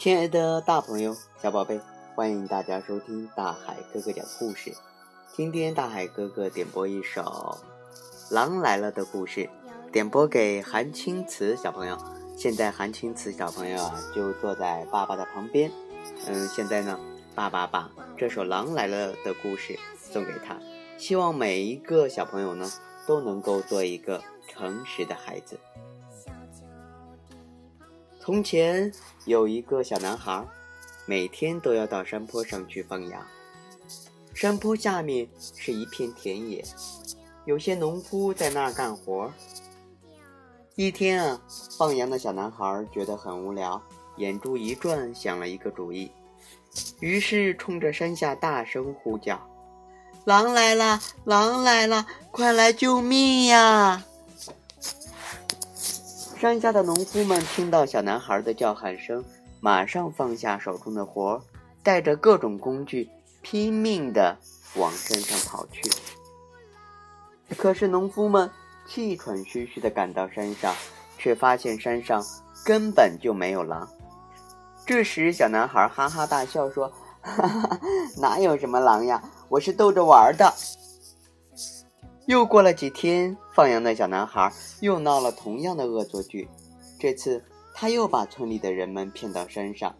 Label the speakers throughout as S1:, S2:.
S1: 亲爱的大朋友、小宝贝，欢迎大家收听大海哥哥讲故事。今天大海哥哥点播一首《狼来了》的故事，点播给韩青瓷小朋友。现在韩青瓷小朋友啊，就坐在爸爸的旁边。嗯，现在呢，爸爸把这首《狼来了》的故事送给他，希望每一个小朋友呢，都能够做一个诚实的孩子。从前有一个小男孩，每天都要到山坡上去放羊。山坡下面是一片田野，有些农夫在那儿干活。一天啊，放羊的小男孩觉得很无聊，眼珠一转，想了一个主意，于是冲着山下大声呼叫：“狼来了！狼来了！快来救命呀！”山下的农夫们听到小男孩的叫喊声，马上放下手中的活，带着各种工具，拼命地往山上跑去。可是农夫们气喘吁吁地赶到山上，却发现山上根本就没有狼。这时，小男孩哈哈大笑说：“ 哈哈，哪有什么狼呀？我是逗着玩的。”又过了几天，放羊的小男孩又闹了同样的恶作剧。这次，他又把村里的人们骗到山上，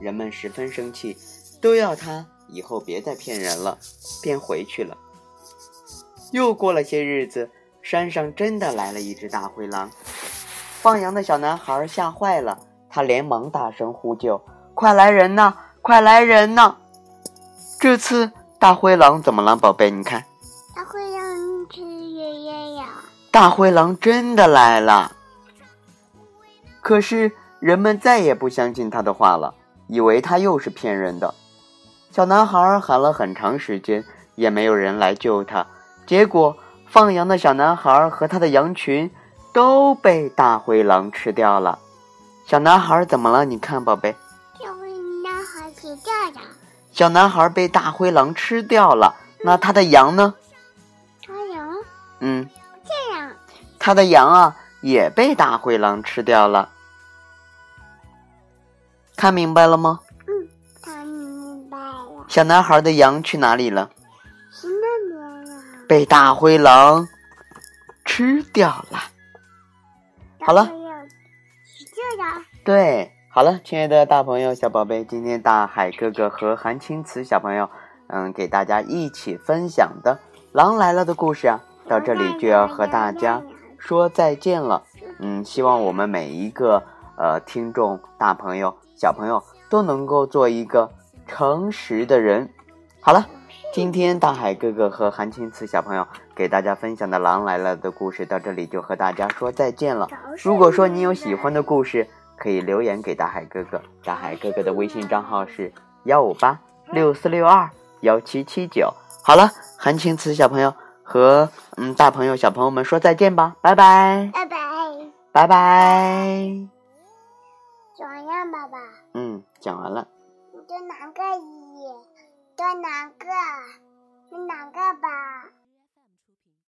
S1: 人们十分生气，都要他以后别再骗人了，便回去了。又过了些日子，山上真的来了一只大灰狼。放羊的小男孩吓坏了，他连忙大声呼救：“快来人呐！快来人呐！”这次大灰狼怎么了，宝贝？你看。大灰狼真的来了，可是人们再也不相信他的话了，以为他又是骗人的。小男孩喊了很长时间，也没有人来救他。结果，放羊的小男孩和他的羊群都被大灰狼吃掉了。小男孩怎么了？你看，宝贝。
S2: 小男孩死掉了。
S1: 小男孩被大灰狼吃掉了。那他的羊呢？
S2: 他羊？
S1: 嗯。
S2: 他
S1: 的羊啊，也被大灰狼吃掉了。看明白了吗？
S2: 嗯，看明白了。
S1: 小男孩的羊去哪里了？
S2: 是那边了。
S1: 被大灰狼吃掉了。好了。这样对，好了，亲爱的大朋友、小宝贝，今天大海哥哥和韩青慈小朋友，嗯，给大家一起分享的《狼来了》的故事啊，到这里就要和大家。说再见了，嗯，希望我们每一个呃听众大朋友、小朋友都能够做一个诚实的人。好了，今天大海哥哥和韩青瓷小朋友给大家分享的《狼来了》的故事到这里就和大家说再见了。如果说你有喜欢的故事，可以留言给大海哥哥。大海哥哥的微信账号是幺五八六四六二幺七七九。好了，韩青瓷小朋友。和嗯大朋友小朋友们说再见吧，拜拜，
S2: 拜拜，
S1: 拜拜。
S2: 讲完爸爸。
S1: 嗯，讲完了。
S2: 你的哪个一？的哪个？你哪个吧？